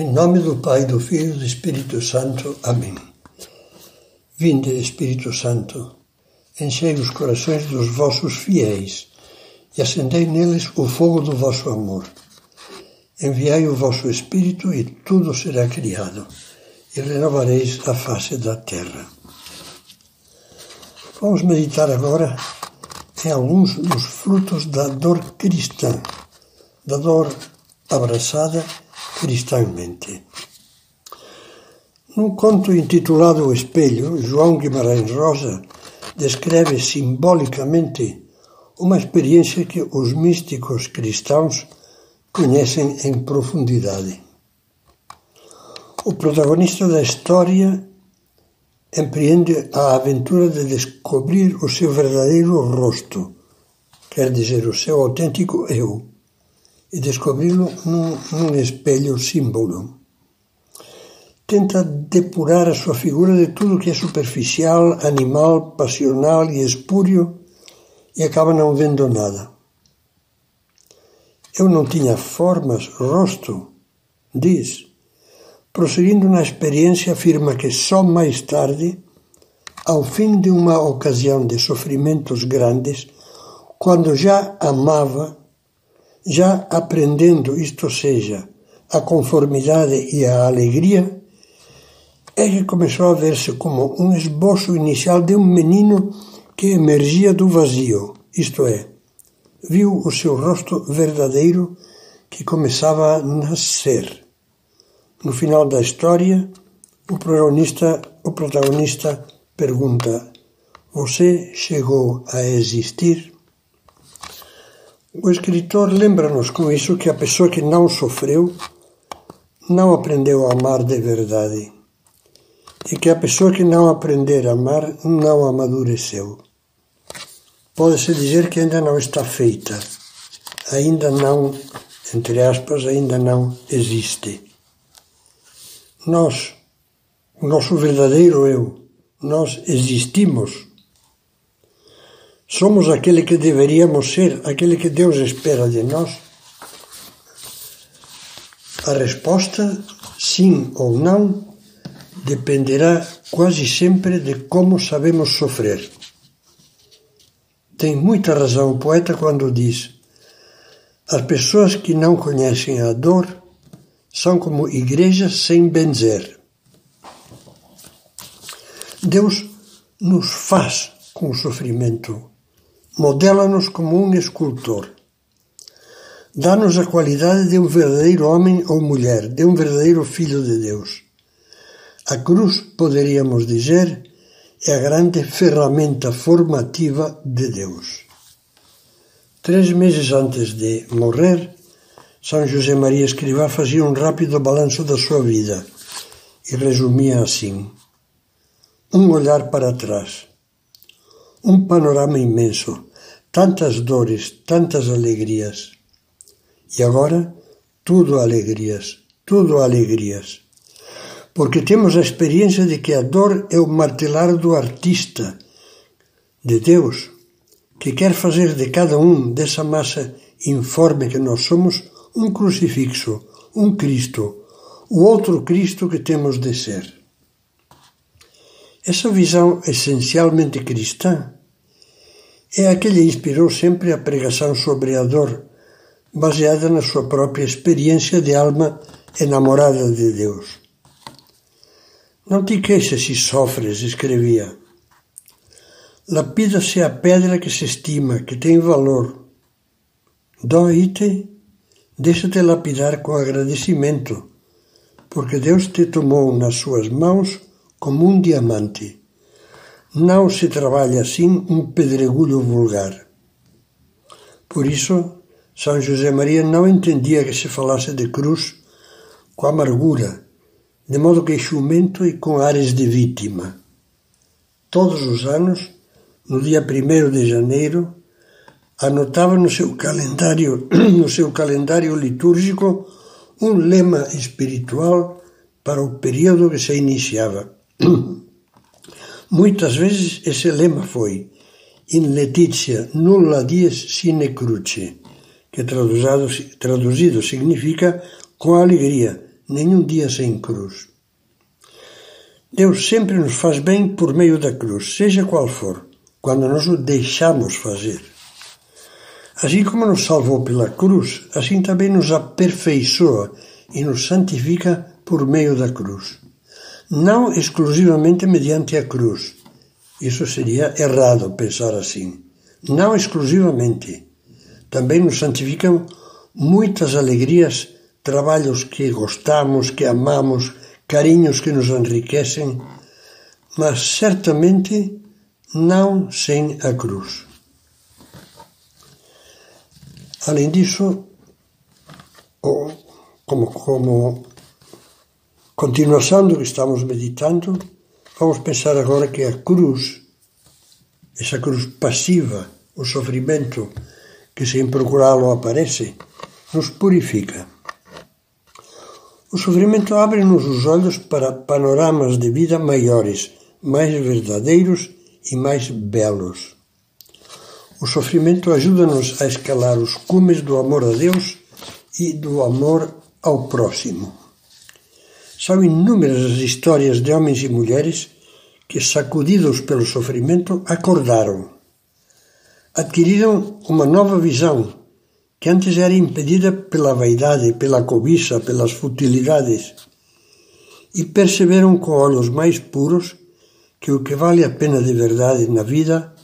Em nome do Pai, do Filho e do Espírito Santo. Amém. Vinde, Espírito Santo, enchei os corações dos vossos fiéis e acendei neles o fogo do vosso amor. Enviai o vosso Espírito e tudo será criado, e renovareis a face da terra. Vamos meditar agora em alguns dos frutos da dor cristã, da dor abraçada cristãmente. Num conto intitulado O Espelho, João Guimarães Rosa descreve simbolicamente uma experiência que os místicos cristãos conhecem em profundidade. O protagonista da história empreende a aventura de descobrir o seu verdadeiro rosto, quer dizer, o seu autêntico eu e descobri-lo num, num espelho símbolo. Tenta depurar a sua figura de tudo que é superficial, animal, passional e espúrio e acaba não vendo nada. Eu não tinha formas, rosto, diz. Prosseguindo na experiência, afirma que só mais tarde, ao fim de uma ocasião de sofrimentos grandes, quando já amava, já aprendendo, isto seja, a conformidade e a alegria, é que começou a ver-se como um esboço inicial de um menino que emergia do vazio, isto é, viu o seu rosto verdadeiro que começava a nascer. No final da história, o protagonista, o protagonista pergunta: Você chegou a existir? O escritor lembra-nos com isso que a pessoa que não sofreu não aprendeu a amar de verdade e que a pessoa que não aprender a amar não amadureceu. Pode-se dizer que ainda não está feita, ainda não, entre aspas, ainda não existe. Nós, o nosso verdadeiro eu, nós existimos Somos aquele que deveríamos ser, aquele que Deus espera de nós? A resposta, sim ou não, dependerá quase sempre de como sabemos sofrer. Tem muita razão o poeta quando diz: as pessoas que não conhecem a dor são como igrejas sem benzer. Deus nos faz com o sofrimento modela-nos como um escultor. Dá-nos a qualidade de um verdadeiro homem ou mulher, de um verdadeiro filho de Deus. A cruz, poderíamos dizer, é a grande ferramenta formativa de Deus. Três meses antes de morrer, São José Maria Escrivá fazia um rápido balanço da sua vida e resumia assim: um olhar para trás, um panorama imenso, tantas dores, tantas alegrias. E agora, tudo alegrias, tudo alegrias. Porque temos a experiência de que a dor é o martelar do artista, de Deus, que quer fazer de cada um dessa massa informe que nós somos um crucifixo, um Cristo, o outro Cristo que temos de ser. Essa visão essencialmente cristã é a que lhe inspirou sempre a pregação sobre a dor, baseada na sua própria experiência de alma enamorada de Deus. Não te queixes se sofres, escrevia. Lapida-se a pedra que se estima, que tem valor. Dói-te, deixa-te lapidar com agradecimento, porque Deus te tomou nas suas mãos como um diamante. Não se trabalha assim um pedregulho vulgar. Por isso, São José Maria não entendia que se falasse de cruz com amargura, de modo queixumento e com ares de vítima. Todos os anos, no dia 1 de janeiro, anotava no seu calendário, no seu calendário litúrgico um lema espiritual para o período que se iniciava. Muitas vezes esse lema foi In letitia nulla dies sine cruce, que traduzido, traduzido significa com alegria, nenhum dia sem cruz. Deus sempre nos faz bem por meio da cruz, seja qual for, quando nós o deixamos fazer. Assim como nos salvou pela cruz, assim também nos aperfeiçoa e nos santifica por meio da cruz. Não exclusivamente mediante a cruz. Isso seria errado pensar assim. Não exclusivamente. Também nos santificam muitas alegrias, trabalhos que gostamos, que amamos, carinhos que nos enriquecem, mas certamente não sem a cruz. Além disso, como, como continuação do que estamos meditando, vamos pensar agora que a cruz, essa cruz passiva, o sofrimento que sem procurá-lo aparece, nos purifica. O sofrimento abre-nos os olhos para panoramas de vida maiores, mais verdadeiros e mais belos. O sofrimento ajuda-nos a escalar os cumes do amor a Deus e do amor ao próximo. São inúmeras as histórias de homens e mulheres que, sacudidos pelo sofrimento, acordaram. Adquiriram uma nova visão que antes era impedida pela vaidade, pela cobiça, pelas futilidades, e perceberam com olhos mais puros que o que vale a pena de verdade na vida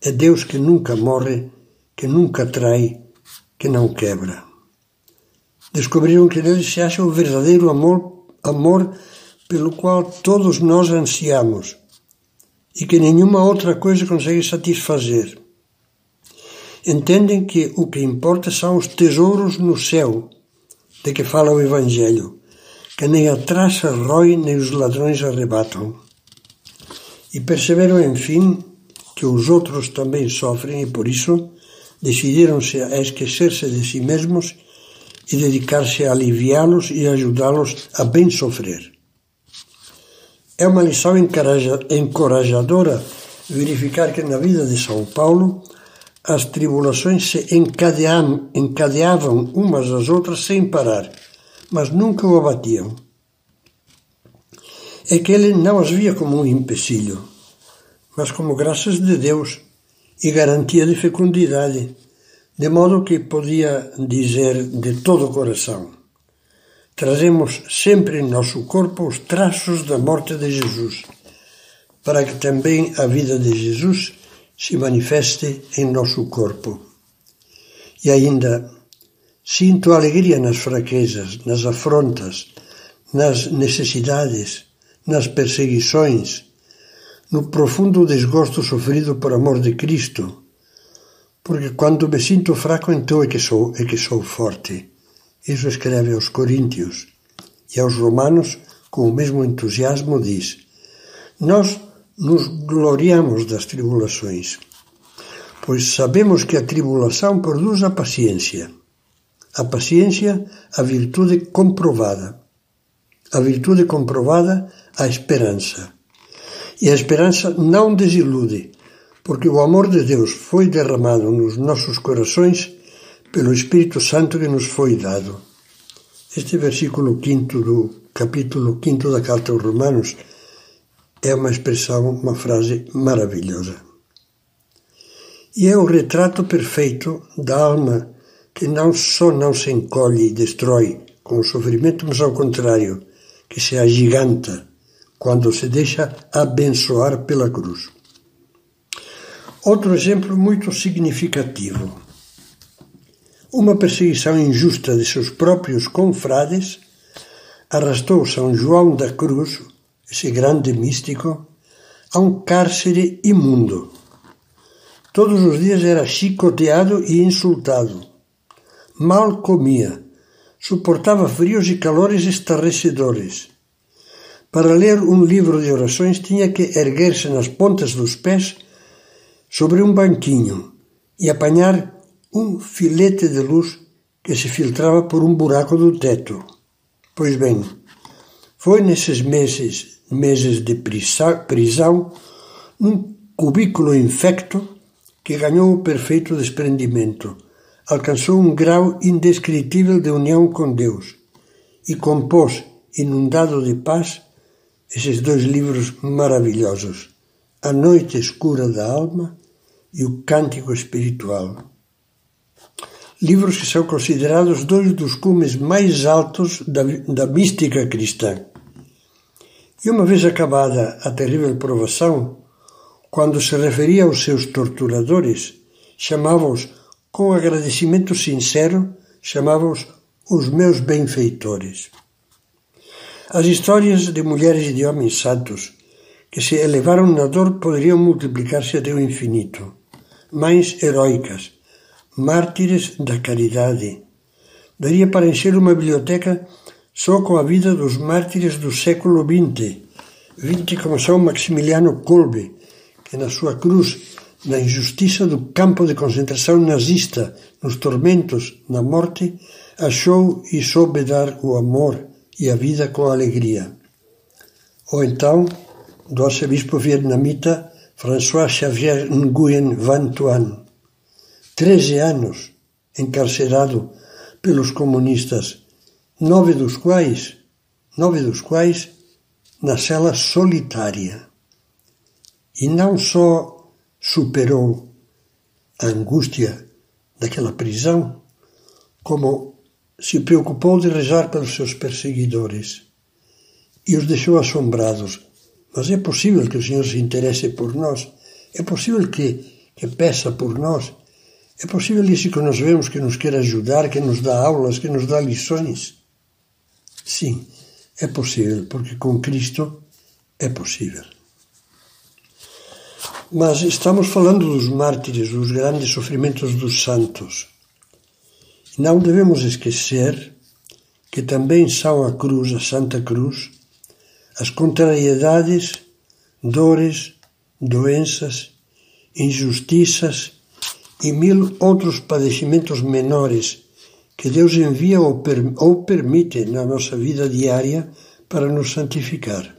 é Deus que nunca morre, que nunca trai, que não quebra. Descobriram que nele se acha o verdadeiro amor, amor pelo qual todos nós ansiamos e que nenhuma outra coisa consegue satisfazer. Entendem que o que importa são os tesouros no céu, de que fala o Evangelho, que nem a traça rói nem os ladrões arrebatam. E perceberam, enfim, que os outros também sofrem e por isso decidiram-se a esquecer-se de si mesmos e dedicar-se a aliviá-los e ajudá-los a bem sofrer. É uma lição encorajadora verificar que na vida de São Paulo as tribulações se encadeavam, umas às outras sem parar, mas nunca o abatiam. É que ele não as via como um empecilho, mas como graças de Deus e garantia de fecundidade, de modo que podia dizer de todo o coração: Trazemos sempre em nosso corpo os traços da morte de Jesus, para que também a vida de Jesus se manifeste em nosso corpo. E ainda, sinto alegria nas fraquezas, nas afrontas, nas necessidades, nas perseguições no profundo desgosto sofrido por amor de Cristo, porque quando me sinto fraco então é que sou, é que sou forte. Isso escreve aos Coríntios e aos Romanos com o mesmo entusiasmo diz: Nós nos gloriamos das tribulações, pois sabemos que a tribulação produz a paciência. A paciência, a virtude comprovada. A virtude comprovada, a esperança e a esperança não desilude, porque o amor de Deus foi derramado nos nossos corações pelo Espírito Santo que nos foi dado. Este versículo 5 do capítulo 5 da carta aos Romanos é uma expressão, uma frase maravilhosa. E é o retrato perfeito da alma que não só não se encolhe e destrói com o sofrimento, mas ao contrário, que se agiganta quando se deixa abençoar pela cruz. Outro exemplo muito significativo. Uma perseguição injusta de seus próprios confrades arrastou São João da Cruz, esse grande místico, a um cárcere imundo. Todos os dias era chicoteado e insultado. Mal comia, suportava frios e calores estarrecedores para ler um livro de orações tinha que erguer-se nas pontas dos pés sobre um banquinho e apanhar um filete de luz que se filtrava por um buraco do teto. Pois bem, foi nesses meses, meses de prisão, num cubículo infecto, que ganhou o perfeito desprendimento, alcançou um grau indescritível de união com Deus e compôs, inundado de paz, esses dois livros maravilhosos, A Noite Escura da Alma e O Cântico Espiritual. Livros que são considerados dois dos cumes mais altos da, da mística cristã. E uma vez acabada a terrível provação, quando se referia aos seus torturadores, chamava-os, com agradecimento sincero, chamava-os os meus benfeitores. As histórias de mulheres e de homens santos que se elevaram na dor poderiam multiplicar-se até o infinito. Mães heróicas, mártires da caridade. Daria para encher uma biblioteca só com a vida dos mártires do século XX, vinte como São Maximiliano Kolbe, que na sua cruz, na injustiça do campo de concentração nazista, nos tormentos, na morte, achou e soube dar o amor e a vida com alegria. Ou então, do arcebispo vietnamita François Xavier Nguyen Van Thuan, 13 anos encarcerado pelos comunistas, nove dos quais, nove dos quais na cela solitária e não só superou a angústia daquela prisão, como se preocupou de rezar pelos seus perseguidores e os deixou assombrados. Mas é possível que o Senhor se interesse por nós? É possível que, que peça por nós? É possível isso que nós vemos que nos quer ajudar, que nos dá aulas, que nos dá lições? Sim, é possível, porque com Cristo é possível. Mas estamos falando dos mártires, dos grandes sofrimentos dos santos. Não devemos esquecer que também são a cruz, a Santa Cruz, as contrariedades, dores, doenças, injustiças e mil outros padecimentos menores que Deus envia ou, per ou permite na nossa vida diária para nos santificar.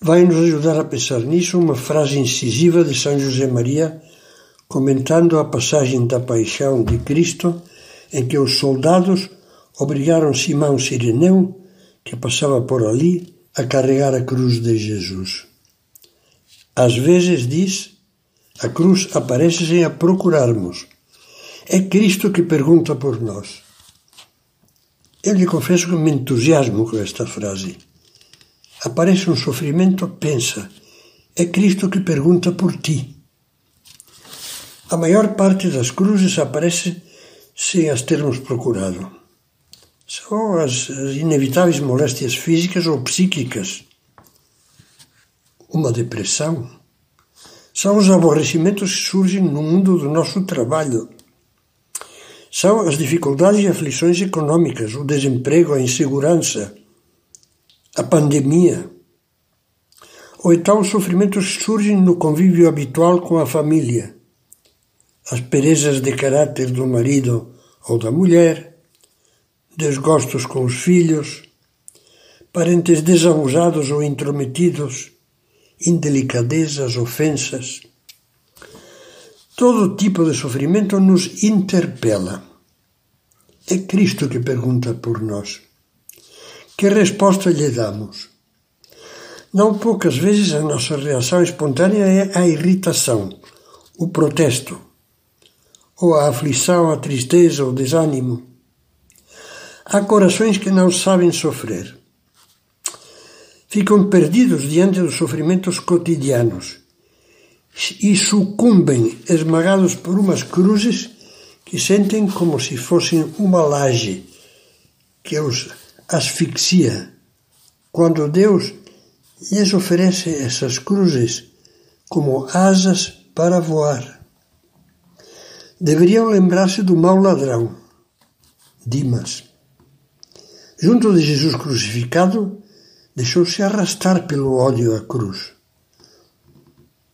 Vai nos ajudar a pensar nisso uma frase incisiva de São José Maria, comentando a passagem da paixão de Cristo, em que os soldados obrigaram Simão Sireneu, que passava por ali, a carregar a cruz de Jesus. Às vezes, diz, a cruz aparece sem a procurarmos. É Cristo que pergunta por nós. Eu lhe confesso que me entusiasmo com esta frase aparece um sofrimento, pensa, é Cristo que pergunta por ti. A maior parte das cruzes aparece sem as termos procurado. São as, inevitáveis moléstias físicas ou psíquicas. Uma depressão. São os aborrecimentos que surgem no mundo do nosso trabalho. São as dificuldades e aflições econômicas, o desemprego, a insegurança a pandemia, ou então os sofrimentos surgem no convívio habitual com a família, as perezas de caráter do marido ou da mulher, desgostos com os filhos, parentes desabusados ou intrometidos, indelicadezas, ofensas. Todo tipo de sofrimento nos interpela. É Cristo que pergunta por nós. Que resposta lhe damos? Não poucas vezes a nossa reação espontânea é a irritação, o protesto, ou a aflição, a tristeza, o desânimo. Há corações que não sabem sofrer. Ficam perdidos diante dos sofrimentos cotidianos e sucumbem esmagados por umas cruzes que sentem como se fossem uma laje que os asfixia, quando Deus lhes oferece essas cruzes como asas para voar. Deveriam lembrar-se do mau ladrão, Dimas. Junto de Jesus crucificado, deixou-se arrastar pelo ódio à cruz.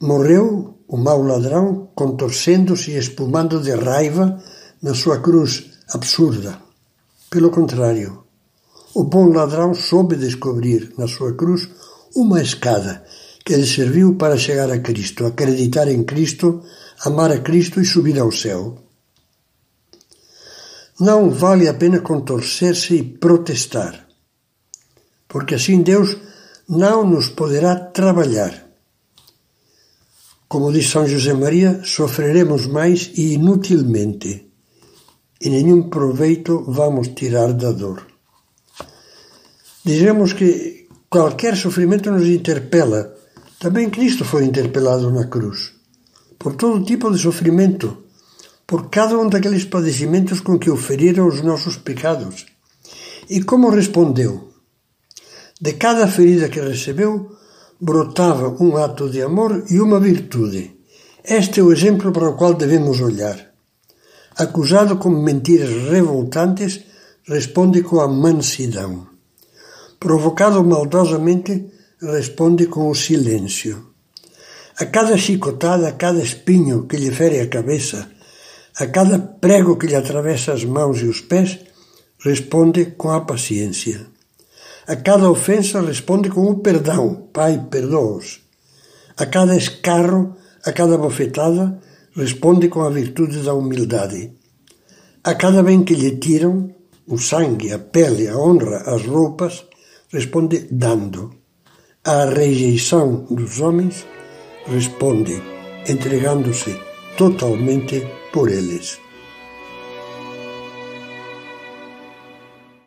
Morreu o mau ladrão contorcendo-se e espumando de raiva na sua cruz absurda. Pelo contrário, o bom ladrão soube descobrir na sua cruz uma escada que lhe serviu para chegar a Cristo, acreditar em Cristo, amar a Cristo e subir ao céu. Não vale a pena contorcer-se e protestar, porque assim Deus não nos poderá trabalhar. Como diz São José Maria, sofreremos mais e inutilmente, e nenhum proveito vamos tirar da dor. Dizemos que qualquer sofrimento nos interpela. Também Cristo foi interpelado na cruz, por todo tipo de sofrimento por cada um daqueles padecimentos com que o feriram os nossos pecados. E como respondeu? De cada ferida que recebeu, brotava um ato de amor e uma virtude. Este é o exemplo para o qual devemos olhar. Acusado com mentiras revoltantes, responde com a mansidão. Provocado maldosamente, responde com o silêncio. A cada chicotada, a cada espinho que lhe fere a cabeça, a cada prego que lhe atravessa as mãos e os pés, responde com a paciência. A cada ofensa, responde com o perdão. Pai, perdoa-os. A cada escarro, a cada bofetada, responde com a virtude da humildade. A cada bem que lhe tiram, o sangue, a pele, a honra, as roupas, responde dando. À rejeição dos homens, responde entregando-se totalmente por eles.